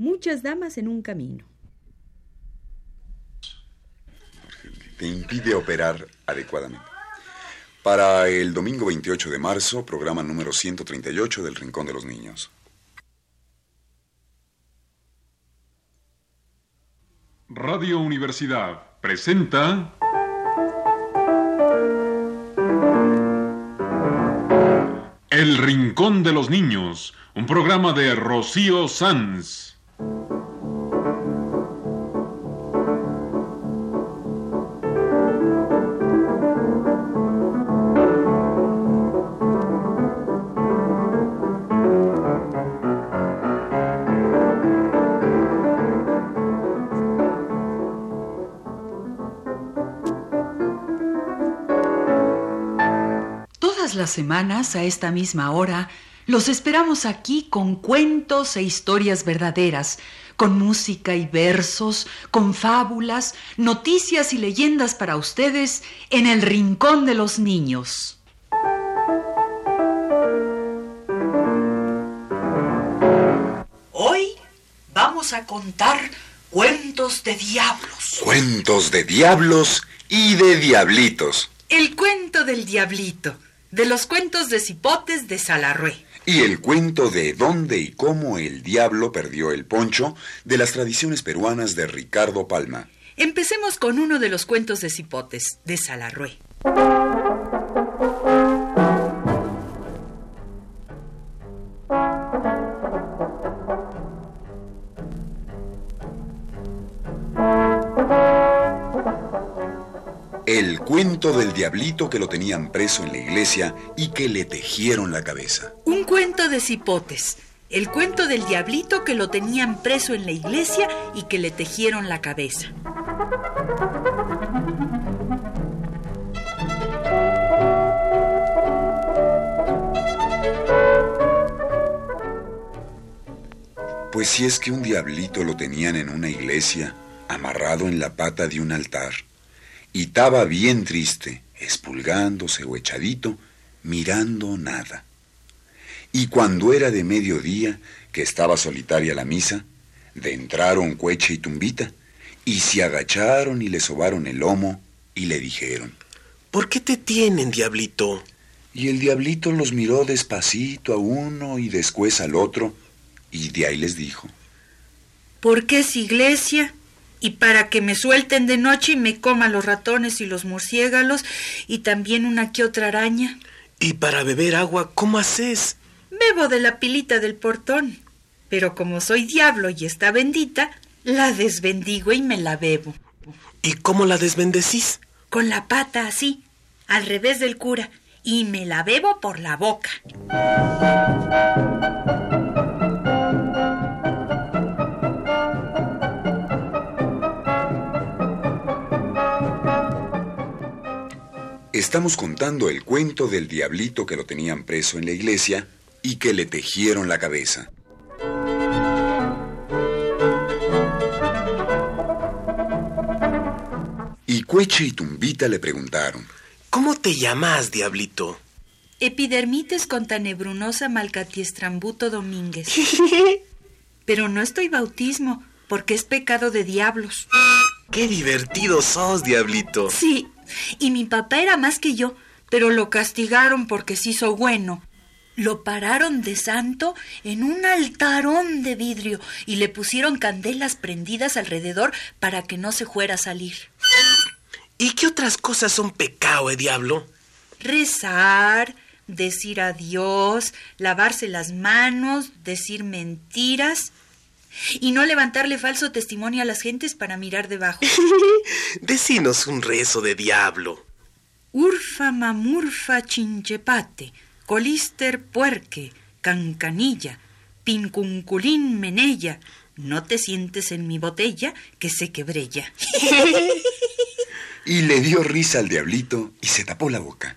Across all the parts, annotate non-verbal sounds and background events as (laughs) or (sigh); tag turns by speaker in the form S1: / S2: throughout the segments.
S1: Muchas damas en un camino.
S2: Te impide operar adecuadamente. Para el domingo 28 de marzo, programa número 138 del Rincón de los Niños.
S3: Radio Universidad presenta... El Rincón de los Niños, un programa de Rocío Sanz.
S4: Las semanas, a esta misma hora, los esperamos aquí con cuentos e historias verdaderas, con música y versos, con fábulas, noticias y leyendas para ustedes en el Rincón de los Niños. Hoy vamos a contar cuentos de diablos.
S2: Cuentos de diablos y de diablitos.
S4: El cuento del diablito, de los cuentos de cipotes de Salarrué.
S2: Y el cuento de dónde y cómo el diablo perdió el poncho de las tradiciones peruanas de Ricardo Palma.
S4: Empecemos con uno de los cuentos de cipotes de Salarrué.
S2: Cuento del diablito que lo tenían preso en la iglesia y que le tejieron la cabeza.
S4: Un cuento de cipotes. El cuento del diablito que lo tenían preso en la iglesia y que le tejieron la cabeza.
S2: Pues si es que un diablito lo tenían en una iglesia, amarrado en la pata de un altar, y estaba bien triste, espulgándose o echadito, mirando nada. Y cuando era de mediodía, que estaba solitaria la misa, de entraron Cueche y Tumbita, y se agacharon y le sobaron el lomo y le dijeron.
S5: ¿Por qué te tienen, diablito?
S2: Y el diablito los miró despacito a uno y después al otro, y de ahí les dijo.
S1: Porque es iglesia y para que me suelten de noche y me coman los ratones y los murciélagos y también una que otra araña.
S5: ¿Y para beber agua, cómo haces?
S1: Bebo de la pilita del portón, pero como soy diablo y está bendita, la desbendigo y me la bebo.
S5: ¿Y cómo la desbendecís?
S1: Con la pata así, al revés del cura, y me la bebo por la boca.
S2: Estamos contando el cuento del diablito que lo tenían preso en la iglesia y que le tejieron la cabeza. Y Cueche y Tumbita le preguntaron.
S5: ¿Cómo te llamas, diablito?
S1: Epidermites contanebrunosa malcatiestrambuto domínguez. (laughs) Pero no estoy bautismo, porque es pecado de diablos.
S5: ¡Qué divertido sos, diablito!
S1: Sí, y mi papá era más que yo, pero lo castigaron porque se hizo bueno. Lo pararon de santo en un altarón de vidrio y le pusieron candelas prendidas alrededor para que no se fuera a salir.
S5: ¿Y qué otras cosas son pecado, eh, diablo?
S1: Rezar, decir adiós, lavarse las manos, decir mentiras y no levantarle falso testimonio a las gentes para mirar debajo. (laughs)
S5: Decinos un rezo de diablo.
S1: Urfa mamurfa chinchepate, colister puerque, cancanilla, pincunculín menella, no te sientes en mi botella que se quebrella. (laughs)
S2: Y le dio risa al diablito y se tapó la boca.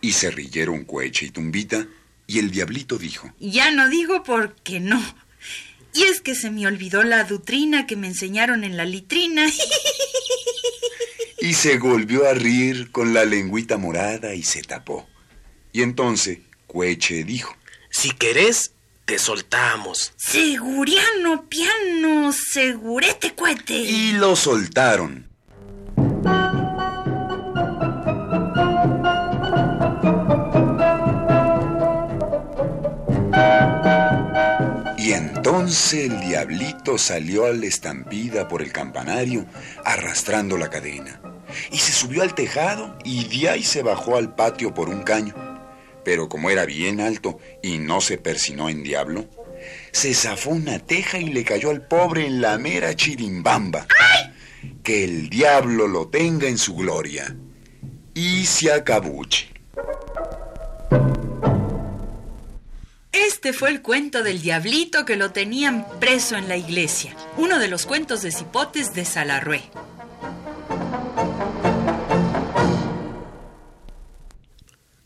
S2: Y se rieron Cueche y Tumbita y el diablito dijo.
S1: Ya no digo porque no. Y es que se me olvidó la dutrina que me enseñaron en la litrina.
S2: Y se volvió a reír con la lengüita morada y se tapó. Y entonces Cueche dijo.
S5: Si querés, te soltamos.
S1: Seguriano, piano, segurete, cuete.
S2: Y lo soltaron. Entonces el diablito salió a la estampida por el campanario, arrastrando la cadena. Y se subió al tejado y de ahí se bajó al patio por un caño. Pero como era bien alto y no se persinó en diablo, se zafó una teja y le cayó al pobre en la mera chirimbamba. Que el diablo lo tenga en su gloria. Y se acabuche.
S1: Este fue el cuento del diablito que lo tenían preso en la iglesia, uno de los cuentos de cipotes de Salarrué.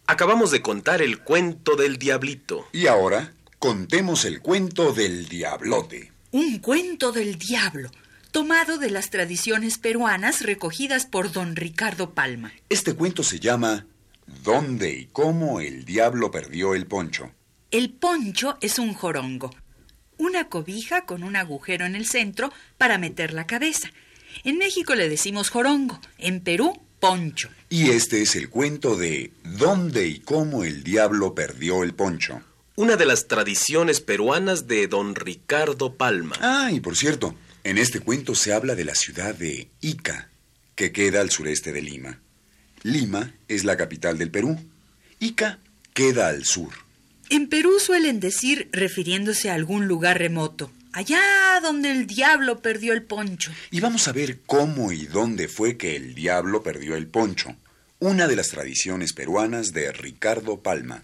S5: Acabamos de contar el cuento del diablito.
S2: Y ahora contemos el cuento del diablote.
S1: Un cuento del diablo, tomado de las tradiciones peruanas recogidas por don Ricardo Palma.
S2: Este cuento se llama ¿Dónde y cómo el diablo perdió el poncho?
S1: El poncho es un jorongo, una cobija con un agujero en el centro para meter la cabeza. En México le decimos jorongo, en Perú poncho.
S2: Y este es el cuento de ¿Dónde y cómo el diablo perdió el poncho?
S5: Una de las tradiciones peruanas de don Ricardo Palma.
S2: Ah, y por cierto, en este cuento se habla de la ciudad de Ica, que queda al sureste de Lima. Lima es la capital del Perú. Ica queda al sur.
S1: En Perú suelen decir refiriéndose a algún lugar remoto, allá donde el diablo perdió el poncho.
S2: Y vamos a ver cómo y dónde fue que el diablo perdió el poncho, una de las tradiciones peruanas de Ricardo Palma.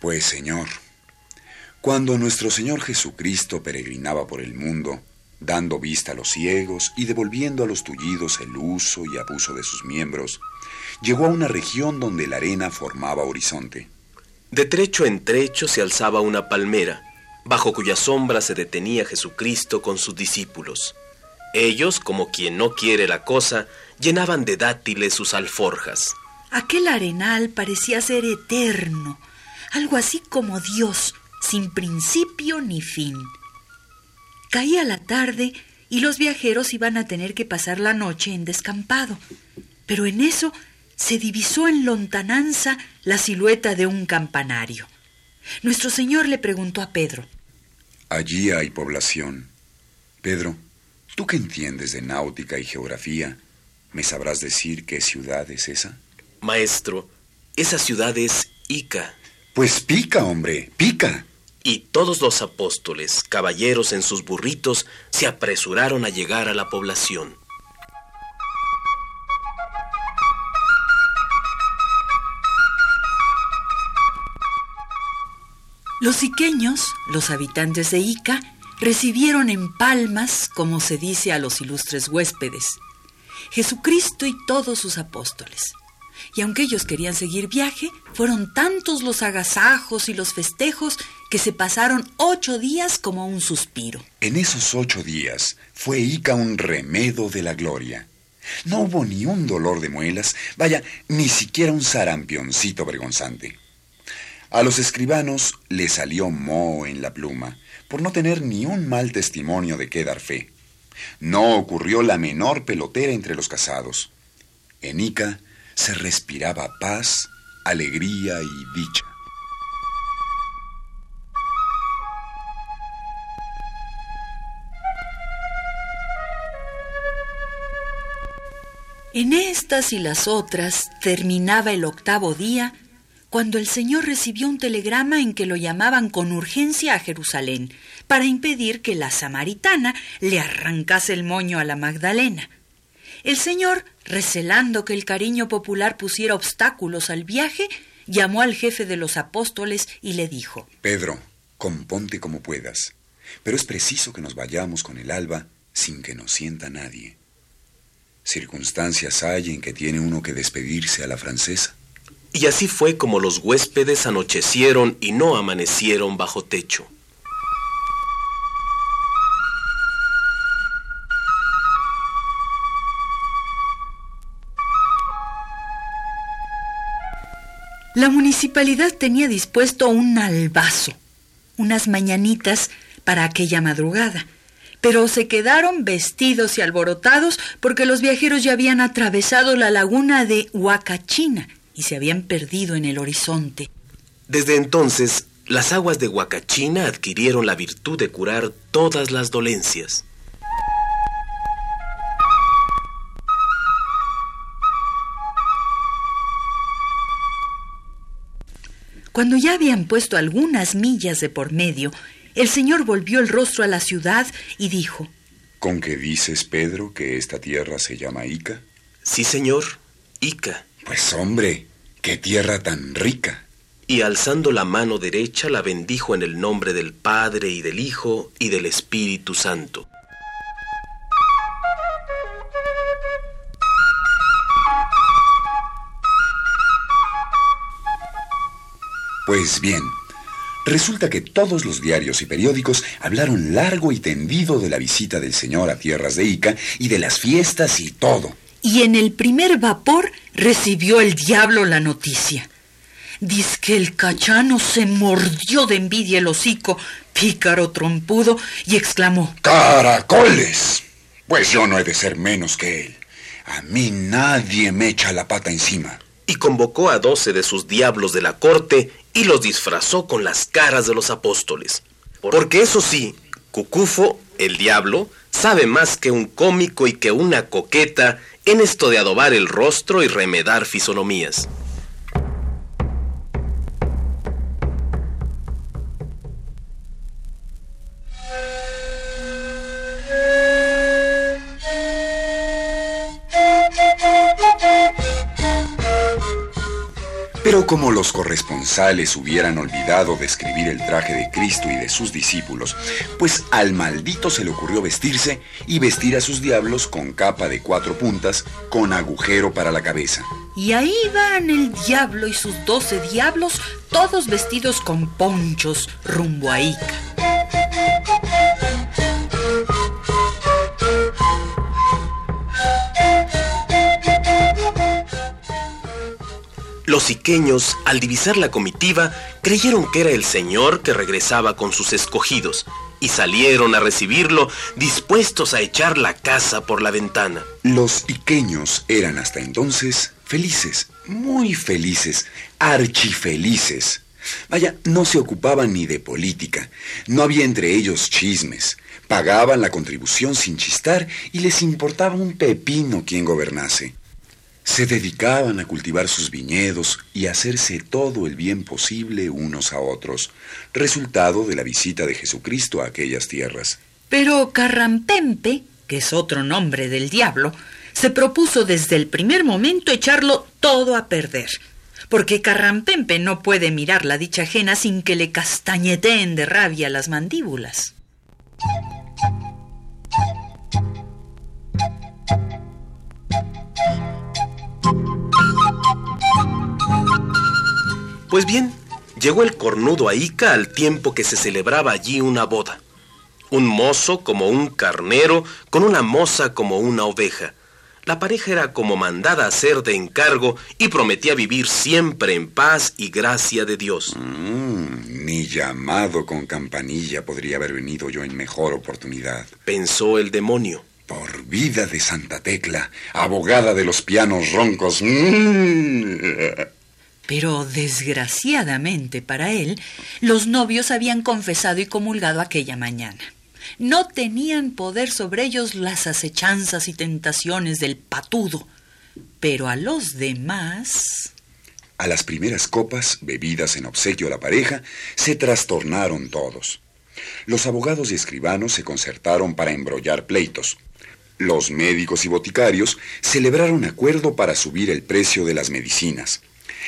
S2: Pues Señor, cuando nuestro Señor Jesucristo peregrinaba por el mundo, dando vista a los ciegos y devolviendo a los tullidos el uso y abuso de sus miembros, llegó a una región donde la arena formaba horizonte.
S5: De trecho en trecho se alzaba una palmera, bajo cuya sombra se detenía Jesucristo con sus discípulos. Ellos, como quien no quiere la cosa, llenaban de dátiles sus alforjas.
S1: Aquel arenal parecía ser eterno, algo así como Dios, sin principio ni fin. Caía la tarde y los viajeros iban a tener que pasar la noche en descampado, pero en eso se divisó en lontananza la silueta de un campanario. Nuestro Señor le preguntó a Pedro.
S2: Allí hay población. Pedro, tú que entiendes de náutica y geografía, ¿me sabrás decir qué ciudad es esa?
S5: Maestro, esa ciudad es Ica.
S2: Pues pica, hombre, pica.
S5: Y todos los apóstoles, caballeros en sus burritos, se apresuraron a llegar a la población.
S1: Los iqueños, los habitantes de Ica, recibieron en palmas, como se dice a los ilustres huéspedes, Jesucristo y todos sus apóstoles. Y aunque ellos querían seguir viaje, fueron tantos los agasajos y los festejos que se pasaron ocho días como un suspiro.
S2: En esos ocho días fue Ica un remedo de la gloria. No hubo ni un dolor de muelas, vaya, ni siquiera un sarampioncito vergonzante. A los escribanos le salió moho en la pluma, por no tener ni un mal testimonio de qué dar fe. No ocurrió la menor pelotera entre los casados. En Ica se respiraba paz, alegría y dicha.
S1: En estas y las otras terminaba el octavo día cuando el Señor recibió un telegrama en que lo llamaban con urgencia a Jerusalén para impedir que la samaritana le arrancase el moño a la Magdalena. El Señor, recelando que el cariño popular pusiera obstáculos al viaje, llamó al jefe de los apóstoles y le dijo
S2: Pedro, componte como puedas, pero es preciso que nos vayamos con el alba sin que nos sienta nadie circunstancias hay en que tiene uno que despedirse a la francesa.
S5: Y así fue como los huéspedes anochecieron y no amanecieron bajo techo.
S1: La municipalidad tenía dispuesto un albazo, unas mañanitas para aquella madrugada pero se quedaron vestidos y alborotados porque los viajeros ya habían atravesado la laguna de Huacachina y se habían perdido en el horizonte.
S5: Desde entonces, las aguas de Huacachina adquirieron la virtud de curar todas las dolencias.
S1: Cuando ya habían puesto algunas millas de por medio, el señor volvió el rostro a la ciudad y dijo,
S2: ¿Con qué dices, Pedro, que esta tierra se llama Ica?
S5: Sí, señor, Ica.
S2: Pues hombre, qué tierra tan rica.
S5: Y alzando la mano derecha la bendijo en el nombre del Padre y del Hijo y del Espíritu Santo.
S2: Pues bien, resulta que todos los diarios y periódicos hablaron largo y tendido de la visita del señor a tierras de Ica y de las fiestas y todo.
S1: Y en el primer vapor recibió el diablo la noticia. Diz que el cachano se mordió de envidia el hocico, pícaro trompudo, y exclamó:
S2: ¡Caracoles! Pues yo no he de ser menos que él. A mí nadie me echa la pata encima.
S5: Y convocó a doce de sus diablos de la corte y los disfrazó con las caras de los apóstoles. Porque eso sí, Cucufo, el diablo, sabe más que un cómico y que una coqueta en esto de adobar el rostro y remedar fisonomías.
S2: Pero como los corresponsales hubieran olvidado describir el traje de Cristo y de sus discípulos, pues al maldito se le ocurrió vestirse y vestir a sus diablos con capa de cuatro puntas, con agujero para la cabeza.
S1: Y ahí van el diablo y sus doce diablos, todos vestidos con ponchos, rumbo a.
S5: Los iqueños, al divisar la comitiva, creyeron que era el señor que regresaba con sus escogidos y salieron a recibirlo dispuestos a echar la casa por la ventana.
S2: Los iqueños eran hasta entonces felices, muy felices, archifelices. Vaya, no se ocupaban ni de política, no había entre ellos chismes, pagaban la contribución sin chistar y les importaba un pepino quien gobernase. Se dedicaban a cultivar sus viñedos y a hacerse todo el bien posible unos a otros, resultado de la visita de Jesucristo a aquellas tierras.
S1: Pero Carrampempe, que es otro nombre del diablo, se propuso desde el primer momento echarlo todo a perder. Porque Carrampempe no puede mirar la dicha ajena sin que le castañeteen de rabia las mandíbulas.
S5: Pues bien, llegó el cornudo a Ica al tiempo que se celebraba allí una boda. Un mozo como un carnero, con una moza como una oveja. La pareja era como mandada a ser de encargo y prometía vivir siempre en paz y gracia de Dios.
S2: Mm, ni llamado con campanilla podría haber venido yo en mejor oportunidad.
S5: Pensó el demonio.
S2: Por vida de Santa Tecla, abogada de los pianos roncos. Mm.
S1: Pero desgraciadamente para él, los novios habían confesado y comulgado aquella mañana. No tenían poder sobre ellos las acechanzas y tentaciones del patudo, pero a los demás...
S2: A las primeras copas, bebidas en obsequio a la pareja, se trastornaron todos. Los abogados y escribanos se concertaron para embrollar pleitos. Los médicos y boticarios celebraron acuerdo para subir el precio de las medicinas.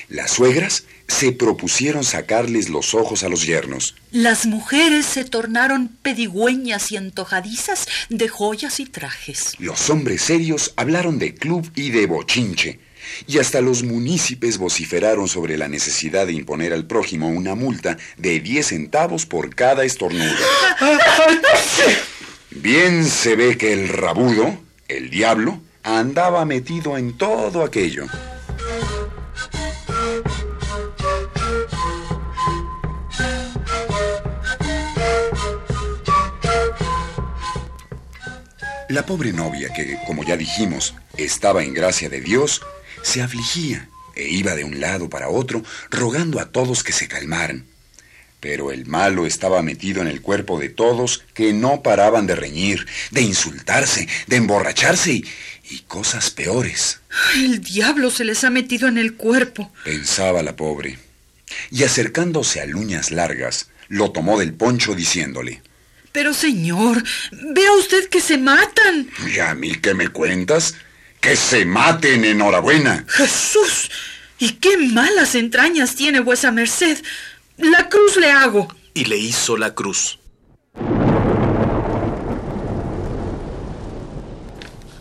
S2: Las suegras se propusieron sacarles los ojos a los yernos.
S1: Las mujeres se tornaron pedigüeñas y antojadizas de joyas y trajes.
S2: Los hombres serios hablaron de club y de bochinche. Y hasta los munícipes vociferaron sobre la necesidad de imponer al prójimo una multa de 10 centavos por cada estornudo. Bien se ve que el rabudo, el diablo, andaba metido en todo aquello. La pobre novia, que, como ya dijimos, estaba en gracia de Dios, se afligía e iba de un lado para otro, rogando a todos que se calmaran. Pero el malo estaba metido en el cuerpo de todos que no paraban de reñir, de insultarse, de emborracharse y, y cosas peores.
S1: El diablo se les ha metido en el cuerpo,
S2: pensaba la pobre. Y acercándose a Luñas Largas, lo tomó del poncho diciéndole,
S1: Pero señor, vea usted que se matan.
S2: ¿Y a mí qué me cuentas? Que se maten, enhorabuena.
S1: Jesús, ¿y qué malas entrañas tiene vuesa merced? La cruz le hago.
S5: Y le hizo la cruz.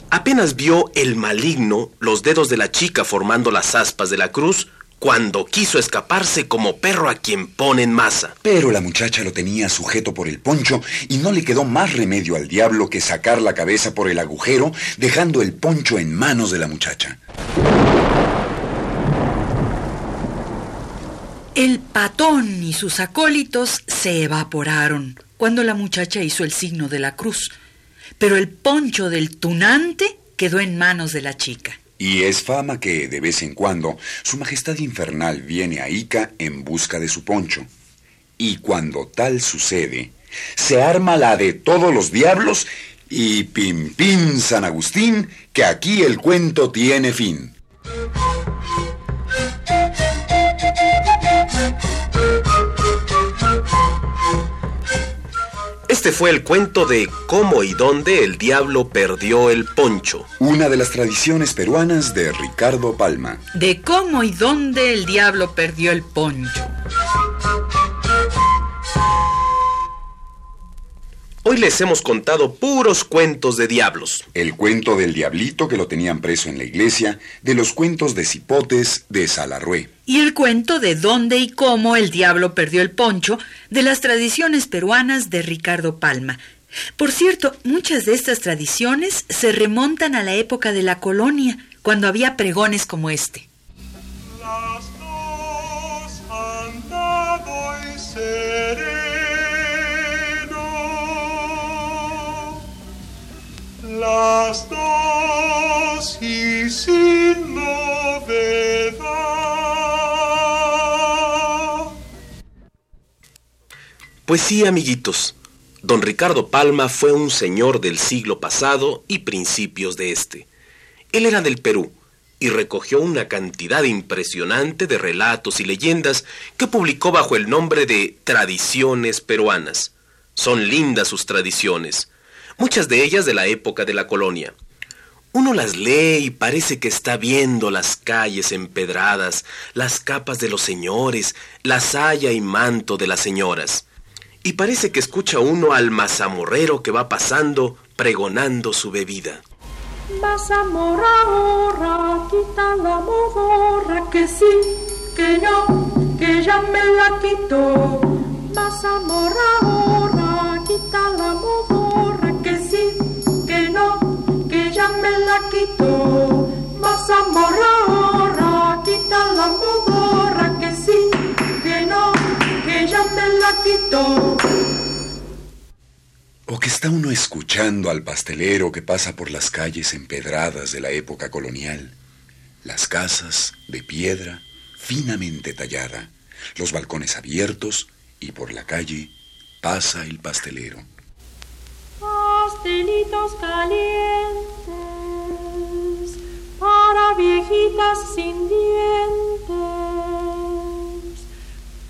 S5: Apenas vio el maligno los dedos de la chica formando las aspas de la cruz, cuando quiso escaparse como perro a quien pone en masa.
S2: Pero la muchacha lo tenía sujeto por el poncho y no le quedó más remedio al diablo que sacar la cabeza por el agujero, dejando el poncho en manos de la muchacha.
S1: El patón y sus acólitos se evaporaron cuando la muchacha hizo el signo de la cruz, pero el poncho del tunante quedó en manos de la chica.
S2: Y es fama que, de vez en cuando, Su Majestad Infernal viene a Ica en busca de su poncho. Y cuando tal sucede, se arma la de todos los diablos y pim pim San Agustín, que aquí el cuento tiene fin.
S5: Este fue el cuento de cómo y dónde el diablo perdió el poncho.
S2: Una de las tradiciones peruanas de Ricardo Palma.
S1: De cómo y dónde el diablo perdió el poncho.
S5: Hoy les hemos contado puros cuentos de diablos.
S2: El cuento del diablito que lo tenían preso en la iglesia, de los cuentos de cipotes de Salarrué.
S1: Y el cuento de dónde y cómo el diablo perdió el poncho, de las tradiciones peruanas de Ricardo Palma. Por cierto, muchas de estas tradiciones se remontan a la época de la colonia, cuando había pregones como este.
S6: Las dos han dado y sereno. Las dos y sin novedad.
S5: Pues sí, amiguitos. Don Ricardo Palma fue un señor del siglo pasado y principios de este. Él era del Perú y recogió una cantidad impresionante de relatos y leyendas que publicó bajo el nombre de Tradiciones Peruanas. Son lindas sus tradiciones, muchas de ellas de la época de la colonia. Uno las lee y parece que está viendo las calles empedradas, las capas de los señores, la saya y manto de las señoras. Y parece que escucha uno al mazamorrero que va pasando pregonando su bebida.
S7: Mazamorra, quita la que sí, que no, que ya me la. Mazamorra, quita la quita la modorra, que sí, que no, que ya me la quitó.
S2: O que está uno escuchando al pastelero que pasa por las calles empedradas de la época colonial. Las casas de piedra finamente tallada, los balcones abiertos y por la calle pasa el pastelero.
S7: Pastelitos calientes para viejitas sin dientes.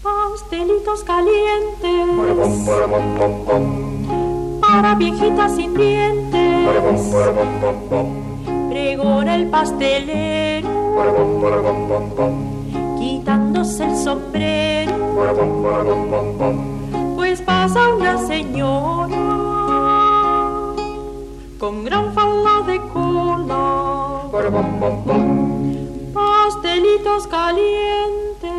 S7: Pastelitos calientes para viejitas sin dientes. Pregona el pastelero quitándose el sombrero. Pues pasa una señora con gran falda de cola. Pastelitos calientes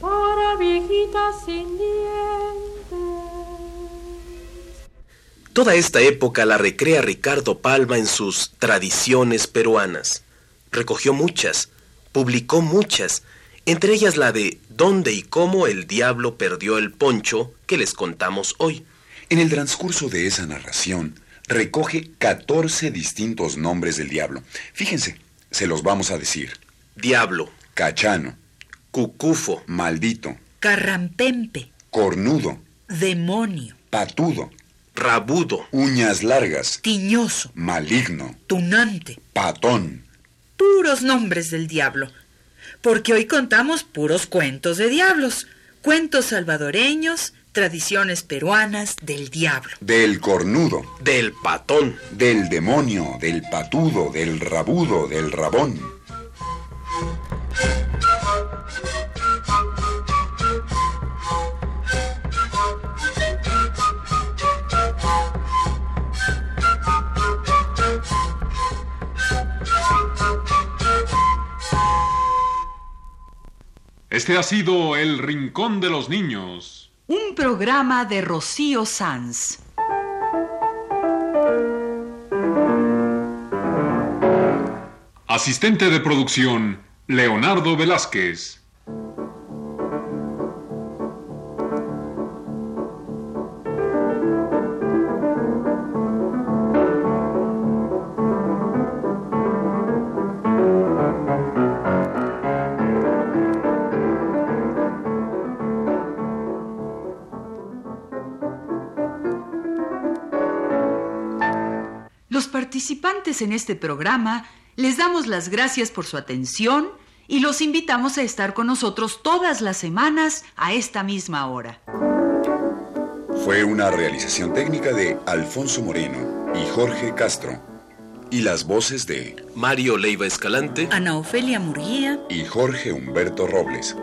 S7: para viejitas sin dientes.
S5: Toda esta época la recrea Ricardo Palma en sus tradiciones peruanas. Recogió muchas, publicó muchas, entre ellas la de dónde y cómo el diablo perdió el poncho que les contamos hoy.
S2: En el transcurso de esa narración recoge 14 distintos nombres del diablo. Fíjense, se los vamos a decir.
S5: Diablo,
S2: Cachano,
S5: cucufo,
S2: maldito,
S1: Carrampempe,
S2: cornudo,
S1: demonio,
S2: patudo,
S5: rabudo,
S2: uñas largas,
S1: tiñoso,
S2: maligno,
S1: tunante.
S2: patón.
S1: Puros nombres del diablo. Porque hoy contamos puros cuentos de diablos. Cuentos salvadoreños, tradiciones peruanas del diablo.
S2: Del cornudo,
S5: del patón,
S2: del demonio, del patudo, del rabudo, del rabón.
S3: Este ha sido El Rincón de los Niños.
S4: Un programa de Rocío Sanz.
S3: Asistente de producción, Leonardo Velázquez.
S4: Participantes en este programa les damos las gracias por su atención y los invitamos a estar con nosotros todas las semanas a esta misma hora.
S2: Fue una realización técnica de Alfonso Moreno y Jorge Castro. Y las voces de
S5: Mario Leiva Escalante,
S1: Ana Ofelia Murguía,
S2: y Jorge Humberto Robles.